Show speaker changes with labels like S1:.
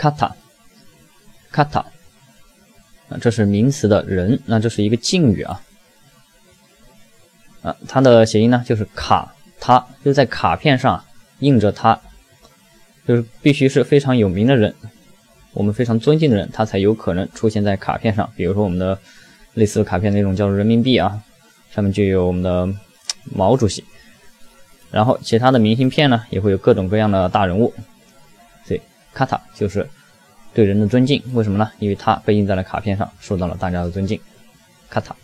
S1: 卡塔，卡塔，啊，这是名词的人，那这是一个敬语啊，啊，它的谐音呢就是卡他，就在卡片上印着他，就是必须是非常有名的人，我们非常尊敬的人，他才有可能出现在卡片上。比如说我们的类似卡片那种叫人民币啊，上面就有我们的毛主席。然后其他的明信片呢，也会有各种各样的大人物，所以卡塔就是对人的尊敬。为什么呢？因为它被印在了卡片上，受到了大家的尊敬。卡塔。